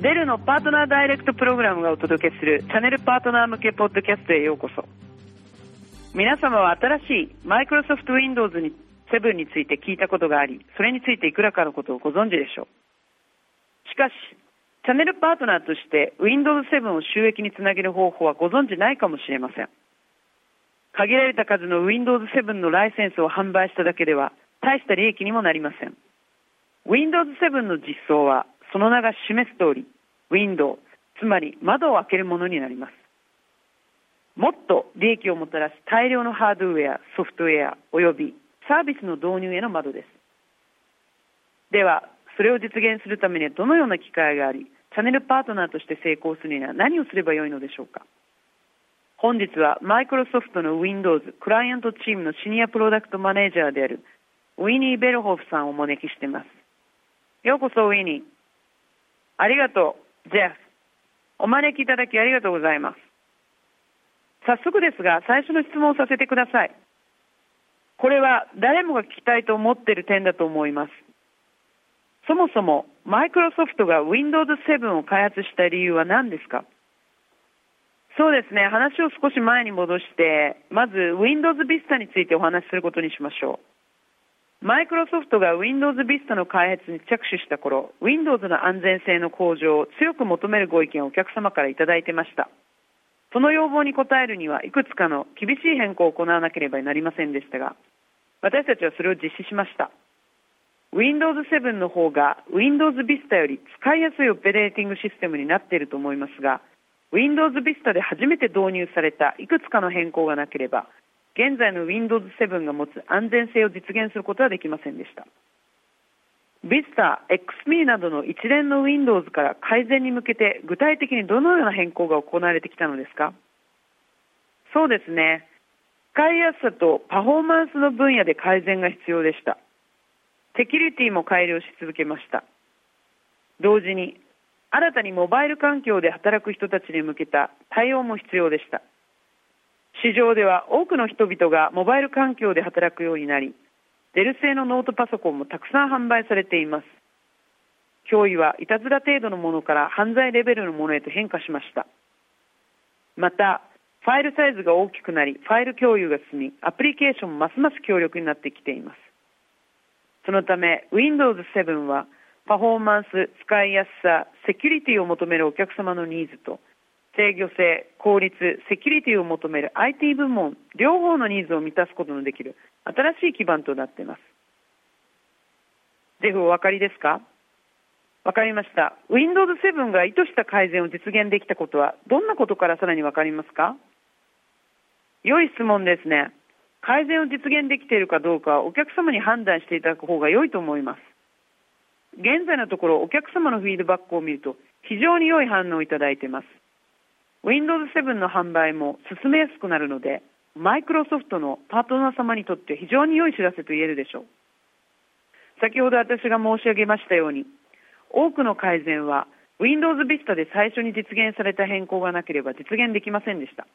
デルのパートナーダイレクトプログラムがお届けするチャンネルパートナー向けポッドキャストへようこそ。皆様は新しいマイクロソフト Windows に7について聞いたことがありそれについていくらかのことをご存知でしょう。しかしチャンネルパートナーとして Windows 7を収益につなげる方法はご存知ないかもしれません。限られた数の Windows 7のライセンスを販売しただけでは大した利益にもなりません。Windows 7の実装はその名が示す通り、ウィンドウ、つまり窓を開けるものになります。もっと利益をもたらす大量のハードウェア、ソフトウェア、およびサービスの導入への窓です。では、それを実現するためにはどのような機会があり、チャンネルパートナーとして成功するには何をすればよいのでしょうか。本日はマイクロソフトの Windows クライアントチームのシニアプロダクトマネージャーであるウィニー・ベルホフさんをお招きしています。ようこそウィニー。ありがとう、ジェフ。お招きいただきありがとうございます。早速ですが、最初の質問をさせてください。これは誰もが聞きたいと思っている点だと思います。そもそも、マイクロソフトが Windows 7を開発した理由は何ですか？そうですね、話を少し前に戻して、まず Windows Vista についてお話しすることにしましょう。マイクロソフトが Windows Vista の開発に着手した頃、Windows の安全性の向上を強く求めるご意見をお客様からいただいてました。その要望に応えるにはいくつかの厳しい変更を行わなければなりませんでしたが、私たちはそれを実施しました。Windows 7の方が Windows Vista より使いやすいオペレーティングシステムになっていると思いますが、Windows Vista で初めて導入されたいくつかの変更がなければ、現在の Windows 7が持つ安全性を実現することはできませんでした。Vista、XP などの一連の Windows から改善に向けて具体的にどのような変更が行われてきたのですか？そうですね。使いやすさとパフォーマンスの分野で改善が必要でした。セキュリティも改良し続けました。同時に、新たにモバイル環境で働く人たちに向けた対応も必要でした。市場では多くの人々がモバイル環境で働くようになり、デル製のノートパソコンもたくさん販売されています。脅威はいたずら程度のものから犯罪レベルのものへと変化しました。また、ファイルサイズが大きくなり、ファイル共有が進み、アプリケーションもますます強力になってきています。そのため、Windows 7は、パフォーマンス、使いやすさ、セキュリティを求めるお客様のニーズと、制御性、効率、セキュリティを求める IT 部門、両方のニーズを満たすことのできる新しい基盤となっています。ゼフお分かりですか？分かりました。Windows 7が意図した改善を実現できたことは、どんなことからさらに分かりますか？良い質問ですね。改善を実現できているかどうかはお客様に判断していただく方が良いと思います。現在のところお客様のフィードバックを見ると非常に良い反応をいただいています。Windows 7の販売も進めやすくなるので、マイクロソフトのパートナー様にとって非常に良い知らせと言えるでしょう。先ほど私が申し上げましたように、多くの改善は Windows Vista で最初に実現された変更がなければ実現できませんでした。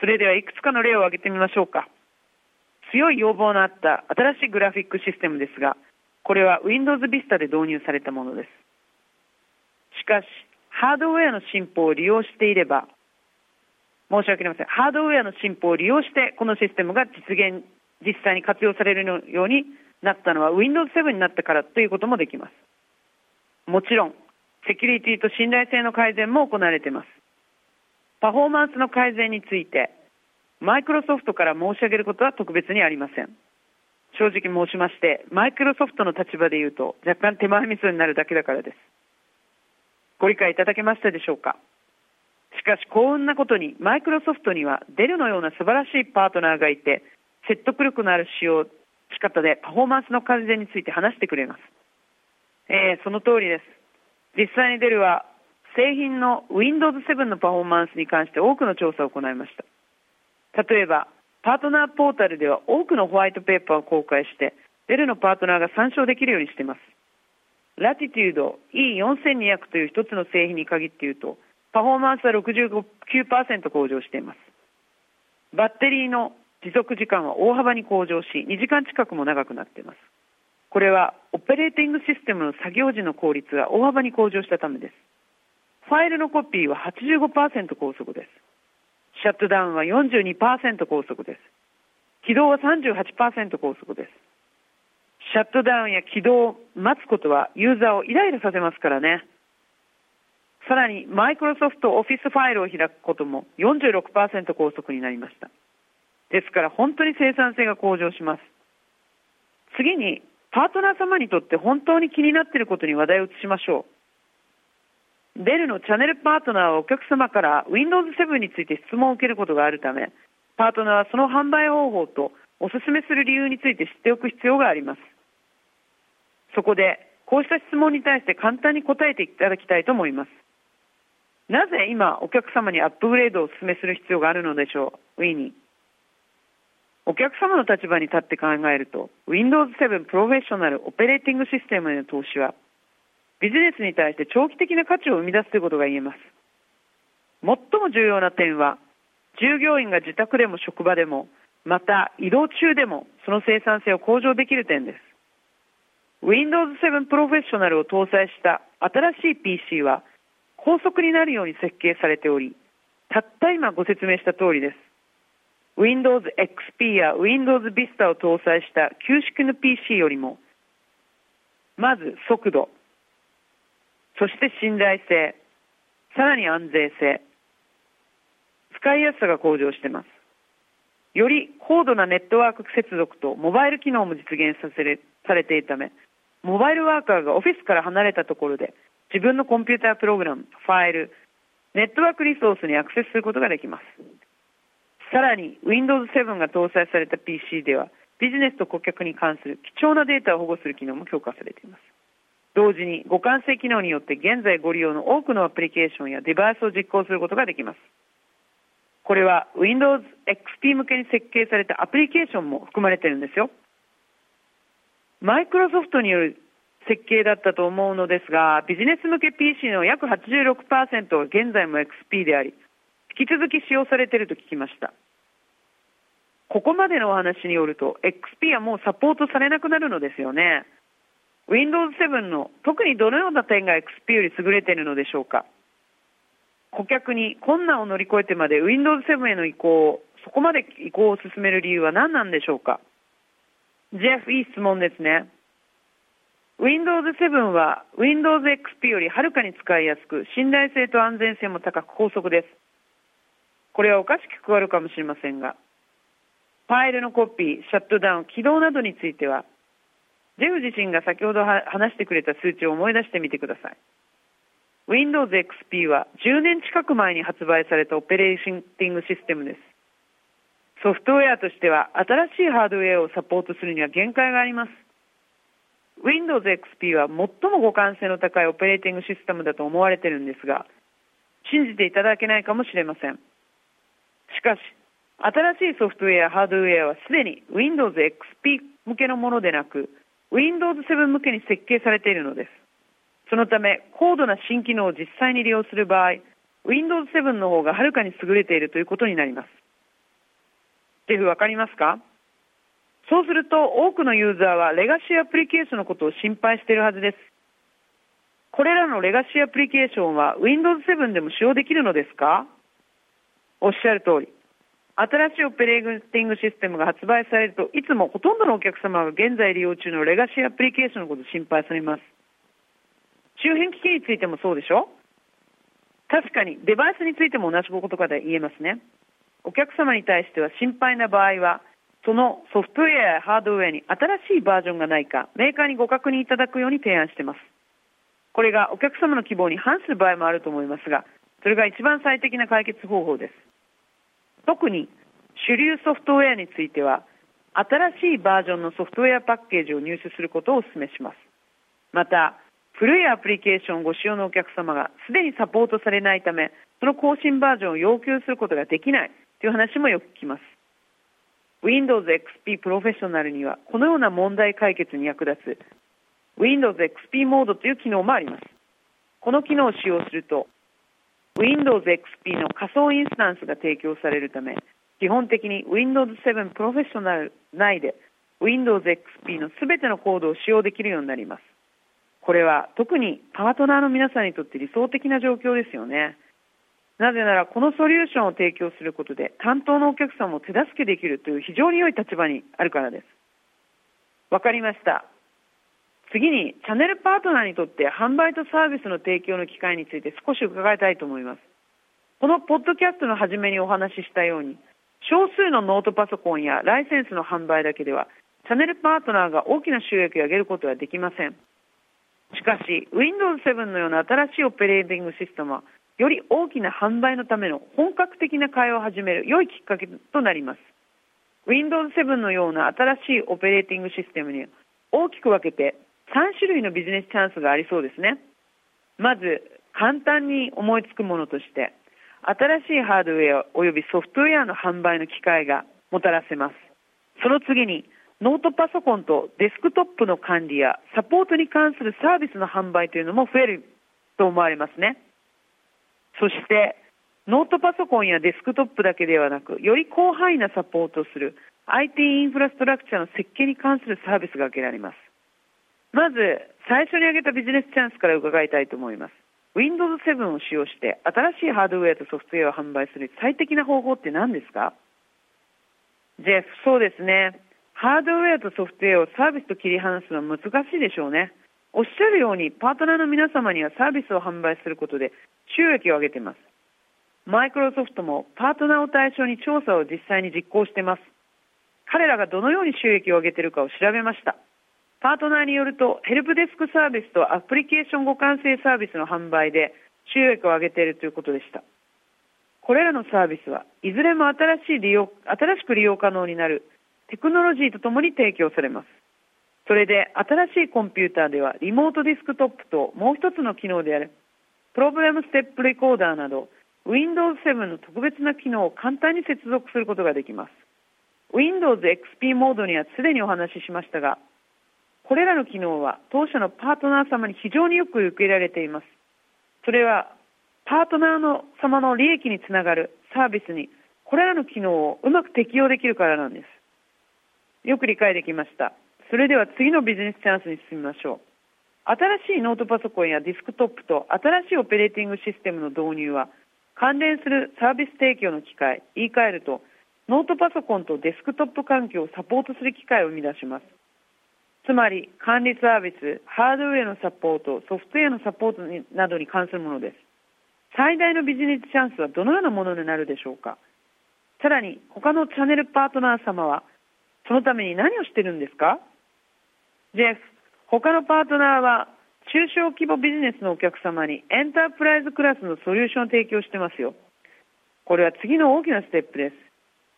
それではいくつかの例を挙げてみましょうか。強い要望のあった新しいグラフィックシステムですが、これは Windows Vista で導入されたものです。しかし、ハードウェアの進歩を利用していれば、申し訳ありません。ハードウェアの進歩を利用して、このシステムが実現、実際に活用されるようになったのは Windows 7になったからということもできます。もちろん、セキュリティと信頼性の改善も行われています。パフォーマンスの改善について、マイクロソフトから申し上げることは特別にありません。正直申しまして、マイクロソフトの立場で言うと、若干手前味噌になるだけだからです。ご理解いただけましたでしょうか？しかし幸運なことにマイクロソフトにはデルのような素晴らしいパートナーがいて説得力のある使用仕方でパフォーマンスの改善について話してくれます、えー、その通りです。実際にデルは製品の Windows 7のパフォーマンスに関して多くの調査を行いました。例えばパートナーポータルでは多くのホワイトペーパーを公開してデルのパートナーが参照できるようにしています。ラティテュード E4200 という一つの製品に限って言うと、パフォーマンスは69%向上しています。バッテリーの持続時間は大幅に向上し、2時間近くも長くなっています。これはオペレーティングシステムの作業時の効率が大幅に向上したためです。ファイルのコピーは85%高速です。シャットダウンは42%高速です。起動は38%高速です。シャットダウンや起動を待つことはユーザーをイライラさせますからね。さらに、マイクロソフトオフィスファイルを開くことも46%高速になりました。ですから本当に生産性が向上します。次に、パートナー様にとって本当に気になっていることに話題を移しましょう。デルのチャンネルパートナーはお客様から Windows 7について質問を受けることがあるため、パートナーはその販売方法とお勧めする理由について知っておく必要があります。そこで、こうした質問に対して簡単に答えていただきたいと思います。なぜ今、お客様にアップグレードをお勧めする必要があるのでしょう、ウィニー。お客様の立場に立って考えると、Windows 7 Professional オペレーティングシステムへの投資は、ビジネスに対して長期的な価値を生み出すということが言えます。最も重要な点は、従業員が自宅でも職場でも、また移動中でもその生産性を向上できる点です。Windows 7 Professional を搭載した新しい PC は高速になるように設計されており、たった今ご説明した通りです。Windows XP や Windows Vista を搭載した旧式の PC よりも、まず速度、そして信頼性、さらに安全性、使いやすさが向上しています。より高度なネットワーク接続とモバイル機能も実現させれされているため、モバイルワーカーがオフィスから離れたところで自分のコンピュータープログラム、ファイル、ネットワークリソースにアクセスすることができます。さらに Windows 7が搭載された PC ではビジネスと顧客に関する貴重なデータを保護する機能も強化されています。同時に互換性機能によって現在ご利用の多くのアプリケーションやデバイスを実行することができます。これは Windows XP 向けに設計されたアプリケーションも含まれているんですよ。マイクロソフトによる設計だったと思うのですが、ビジネス向け PC の約86%は現在も XP であり、引き続き使用されていると聞きました。ここまでのお話によると、XP はもうサポートされなくなるのですよね。Windows 7の特にどのような点が XP より優れているのでしょうか。顧客に困難を乗り越えてまで Windows 7への移行、そこまで移行を進める理由は何なんでしょうか。ジェフ、いい質問ですね。Windows 7は Windows XP よりはるかに使いやすく、信頼性と安全性も高く高速です。これはおかしく聞こえるかもしれませんが、ファイルのコピー、シャットダウン、起動などについては、ジェフ自身が先ほど話してくれた数値を思い出してみてください。Windows XP は10年近く前に発売されたオペレーシングシステムです。ソフトウェアとしては新しいハードウェアをサポートするには限界があります。Windows XP は最も互換性の高いオペレーティングシステムだと思われてるんですが、信じていただけないかもしれません。しかし、新しいソフトウェアハードウェアはすでに Windows XP 向けのものでなく、Windows 7向けに設計されているのです。そのため、高度な新機能を実際に利用する場合、Windows 7の方がはるかに優れているということになります。ジェフわかりますか？そうすると多くのユーザーはレガシーアプリケーションのことを心配しているはずです。これらのレガシーアプリケーションは Windows 7でも使用できるのですか？おっしゃる通り。新しいオペレーティングシステムが発売されるといつもほとんどのお客様が現在利用中のレガシーアプリケーションのことを心配されます。周辺機器についてもそうでしょ？確かにデバイスについても同じことが言えますね。お客様に対しては心配な場合はそのソフトウェアやハードウェアに新しいバージョンがないか、メーカーにご確認いただくように提案しています。これがお客様の希望に反する場合もあると思いますが、それが一番最適な解決方法です。特に主流ソフトウェアについては、新しいバージョンのソフトウェアパッケージを入手することをお勧めします。また、古いアプリケーションをご使用のお客様がすでにサポートされないため、その更新バージョンを要求することができないという話もよく聞きます。Windows XP プロフェッショナルにはこのような問題解決に役立つ Windows XP モードという機能もあります。この機能を使用すると Windows XP の仮想インスタンスが提供されるため基本的に Windows 7プロフェッショナル内で Windows XP のすべてのコードを使用できるようになります。これは特にパートナーの皆さんにとって理想的な状況ですよね。なぜならこのソリューションを提供することで担当のお客様を手助けできるという非常に良い立場にあるからです。わかりました。次にチャンネルパートナーにとって販売とサービスの提供の機会について少し伺いたいと思います。このポッドキャストの初めにお話ししたように少数のノートパソコンやライセンスの販売だけではチャンネルパートナーが大きな収益を上げることはできません。しかし、Windows 7のような新しいオペレーティングシステムは、より大きな販売のための本格的な会話を始める良いきっかけとなります。Windows 7のような新しいオペレーティングシステムに大きく分けて3種類のビジネスチャンスがありそうですね。まず、簡単に思いつくものとして、新しいハードウェア及びソフトウェアの販売の機会がもたらせます。その次に、ノートパソコンとデスクトップの管理やサポートに関するサービスの販売というのも増えると思われますね。そして、ノートパソコンやデスクトップだけではなく、より広範囲なサポートをする IT インフラストラクチャーの設計に関するサービスが挙げられます。まず、最初に挙げたビジネスチャンスから伺いたいと思います。Windows 7を使用して新しいハードウェアとソフトウェアを販売する最適な方法って何ですか？ジェフ、そうですね。ハードウェアとソフトウェアをサービスと切り離すのは難しいでしょうね。おっしゃるように、パートナーの皆様にはサービスを販売することで収益を上げています。マイクロソフトもパートナーを対象に調査を実際に実行しています。彼らがどのように収益を上げているかを調べました。パートナーによると、ヘルプデスクサービスとアプリケーション互換性サービスの販売で収益を上げているということでした。これらのサービスはいずれも新しい利用、新しく利用可能になるテクノロジーとともに提供されます。それで新しいコンピューターではリモートディスクトップともう一つの機能であるプログラムステップレコーダーなど Windows 7の特別な機能を簡単に接続することができます。Windows XP モードにはすでにお話ししましたが、これらの機能は当社のパートナー様に非常によく受け入れられています。それはパートナーの様の利益につながるサービスにこれらの機能をうまく適用できるからなんです。よく理解できました。それでは次のビジネスチャンスに進みましょう。新しいノートパソコンやディスクトップと新しいオペレーティングシステムの導入は関連するサービス提供の機会、言い換えるとノートパソコンとデスクトップ環境をサポートする機会を生み出します。つまり管理サービス、ハードウェアのサポート、ソフトウェアのサポートなどに関するものです。最大のビジネスチャンスはどのようなものになるでしょうかさらに他のチャンネルパートナー様はそのために何をしているんですかジェフ、他のパートナーは中小規模ビジネスのお客様にエンタープライズクラスのソリューションを提供してますよ。これは次の大きなステップです。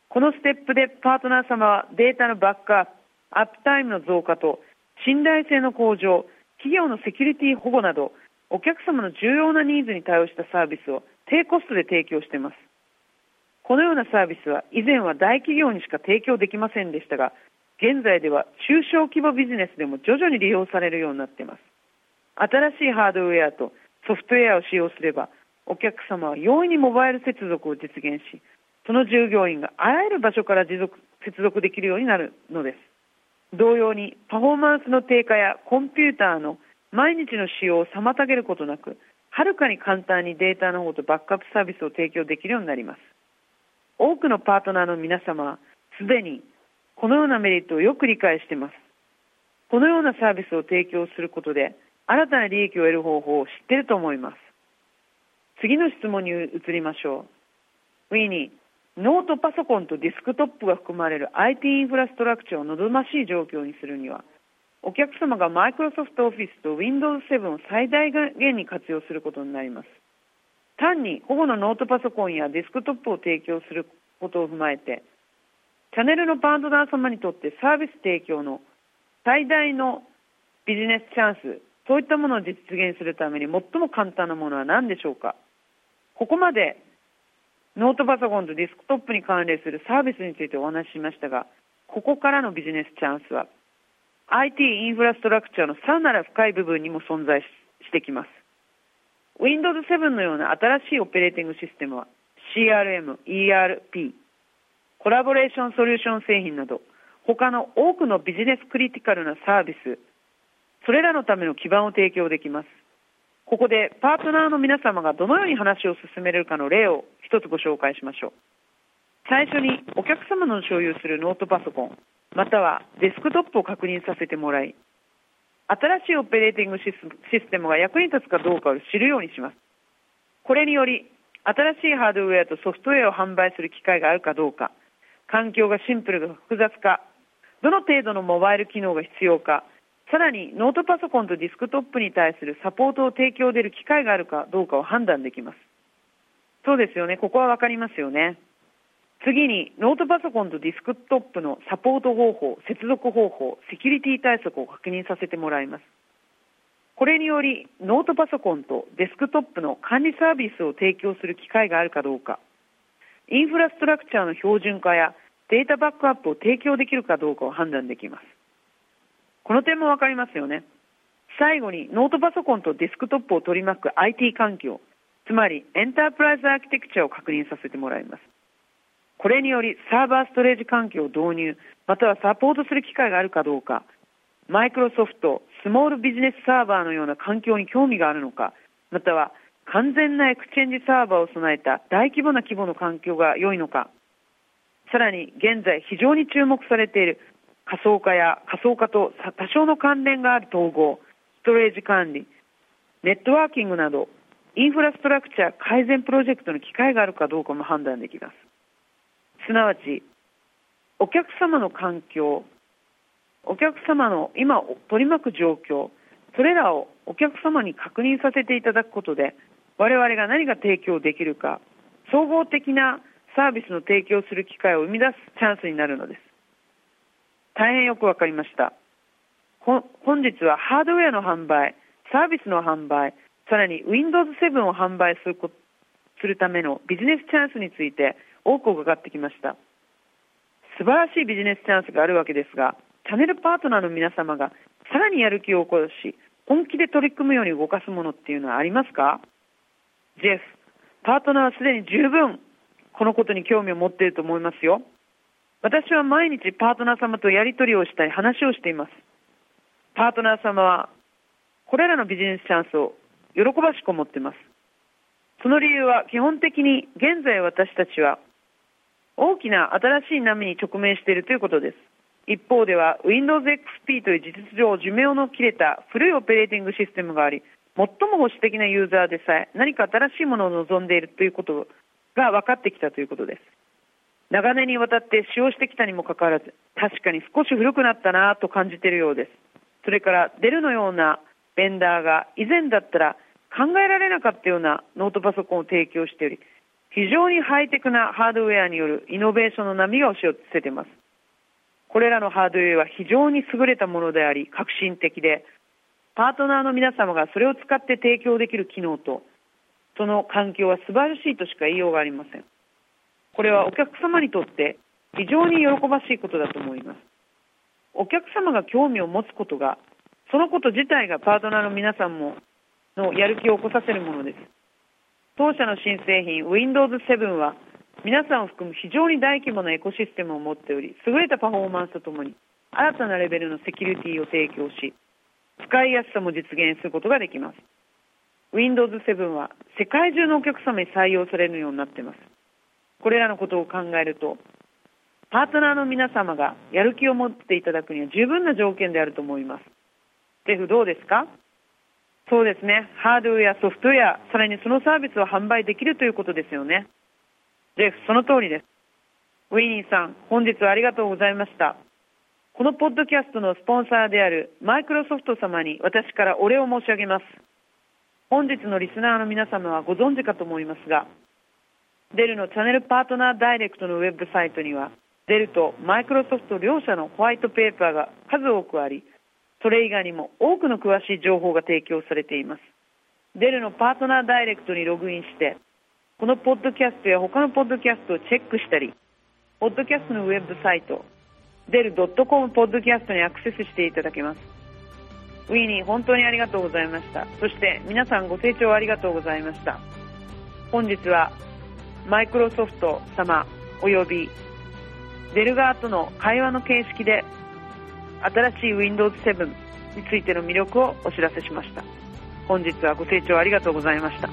このステップでパートナー様はデータのバックアップ、アップタイムの増加と信頼性の向上、企業のセキュリティ保護などお客様の重要なニーズに対応したサービスを低コストで提供しています。このようなサービスは以前は大企業にしか提供できませんでしたが、現在では中小規模ビジネスでも徐々に利用されるようになっています。新しいハードウェアとソフトウェアを使用すれば、お客様は容易にモバイル接続を実現し、その従業員があらゆる場所から持続接続できるようになるのです。同様に、パフォーマンスの低下やコンピューターの毎日の使用を妨げることなく、はるかに簡単にデータの方とバックアップサービスを提供できるようになります。多くのパートナーの皆様はすでにこのようなメリットをよく理解しています。このようなサービスを提供することで新たな利益を得る方法を知っていると思います。次の質問に移りましょう。次に、ノートパソコンとディスクトップが含まれる IT インフラストラクチャを望ましい状況にするには、お客様がマイクロソフトオフィスと Windows 7を最大限に活用することになります。単に保護のノートパソコンやデスクトップを提供することを踏まえて、チャンネルのパートナー様にとってサービス提供の最大のビジネスチャンス、そういったものを実現するために最も簡単なものは何でしょうか？ここまでノートパソコンとディスクトップに関連するサービスについてお話ししましたが、ここからのビジネスチャンスは IT インフラストラクチャーのさらなる深い部分にも存在してきます。Windows 7のような新しいオペレーティングシステムは CRM、ERP、コラボレーションソリューション製品など他の多くのビジネスクリティカルなサービス、それらのための基盤を提供できます。ここでパートナーの皆様がどのように話を進めるかの例を一つご紹介しましょう。最初にお客様の所有するノートパソコン、またはデスクトップを確認させてもらい、新しいオペレーティングシステムが役に立つかどうかを知るようにします。これにより、新しいハードウェアとソフトウェアを販売する機会があるかどうか、環境がシンプルか複雑か、どの程度のモバイル機能が必要か、さらにノートパソコンとデスクトップに対するサポートを提供できる機会があるかどうかを判断できます。そうですよね。ここはわかりますよね。次に、ノートパソコンとデスクトップのサポート方法、接続方法、セキュリティ対策を確認させてもらいます。これにより、ノートパソコンとデスクトップの管理サービスを提供する機会があるかどうか、インフラストラクチャーの標準化やデータバックアップを提供できるかどうかを判断できます。この点もわかりますよね。最後に、ノートパソコンとデスクトップを取り巻く IT 環境、つまりエンタープライズアーキテクチャを確認させてもらいます。これによりサーバーストレージ環境を導入、またはサポートする機会があるかどうか、マイクロソフト、 Small Business Server のような環境に興味があるのか、または完全な Exchange Server を備えた大規模な規模の環境が良いのか、さらに現在非常に注目されている仮想化や仮想化と多少の関連がある統合、ストレージ管理、ネットワーキングなどインフラストラクチャー改善プロジェクトの機会があるかどうかも判断できます。すなわち、お客様の環境、お客様の今取り巻く状況、それらをお客様に確認させていただくことで、我々が何が提供できるか、総合的なサービスの提供する機会を生み出すチャンスになるのです。大変よくわかりました。本日はハードウェアの販売、サービスの販売、さらに Windows 7を販売するするためのビジネスチャンスについて多く伺ってきました素晴らしいビジネスチャンスがあるわけですがチャンネルパートナーの皆様がさらにやる気を起こし本気で取り組むように動かすものっていうのはありますか？ジェフパートナーはすでに十分このことに興味を持っていると思いますよ。私は毎日パートナー様とやり取りをしたり話をしています。パートナー様はこれらのビジネスチャンスを喜ばしく思っています。その理由は基本的に現在私たちは大きな新しい波に直面しているということです。一方では Windows XP という事実上寿命の切れた古いオペレーティングシステムがあり、最も保守的なユーザーでさえ何か新しいものを望んでいるということが分かってきたということです。長年にわたって使用してきたにもかかわらず、確かに少し古くなったなと感じているようです。それからデルのようなベンダーが以前だったら考えられなかったようなノートパソコンを提供しており、非常にハイテクなハードウェアによるイノベーションの波が押し寄せています。これらのハードウェアは非常に優れたものであり、革新的で、パートナーの皆様がそれを使って提供できる機能と、その環境は素晴らしいとしか言いようがありません。これはお客様にとって非常に喜ばしいことだと思います。お客様が興味を持つことが、そのこと自体がパートナーの皆さんものやる気を起こさせるものです。当社の新製品 Windows 7は皆さんを含む非常に大規模なエコシステムを持っており、優れたパフォーマンスとともに新たなレベルのセキュリティを提供し、使いやすさも実現することができます。Windows 7は世界中のお客様に採用されるようになっています。これらのことを考えると、パートナーの皆様がやる気を持っていただくには十分な条件であると思います。ゼフどうですか？そうですね。ハードウェア、ソフトウェア、さらにそのサービスを販売できるということですよね。ジェフ、その通りです。ウィニーさん、本日はありがとうございました。このポッドキャストのスポンサーであるマイクロソフト様に私からお礼を申し上げます。本日のリスナーの皆様はご存知かと思いますが、デルのチャンネルパートナーダイレクトのウェブサイトには、デルとマイクロソフト両社のホワイトペーパーが数多くあり、それ以外にも多くの詳しい情報が提供されています。デルのパートナーダイレクトにログインして、このポッドキャストや他のポッドキャストをチェックしたり、ポッドキャストのウェブサイト、デル .com ポッドキャストにアクセスしていただけます。ウィーニー、本当にありがとうございました。そして皆さんご清聴ありがとうございました。本日はマイクロソフト様及びデル側との会話の形式で新しい Windows 7についての魅力をお知らせしました本日はご清聴ありがとうございました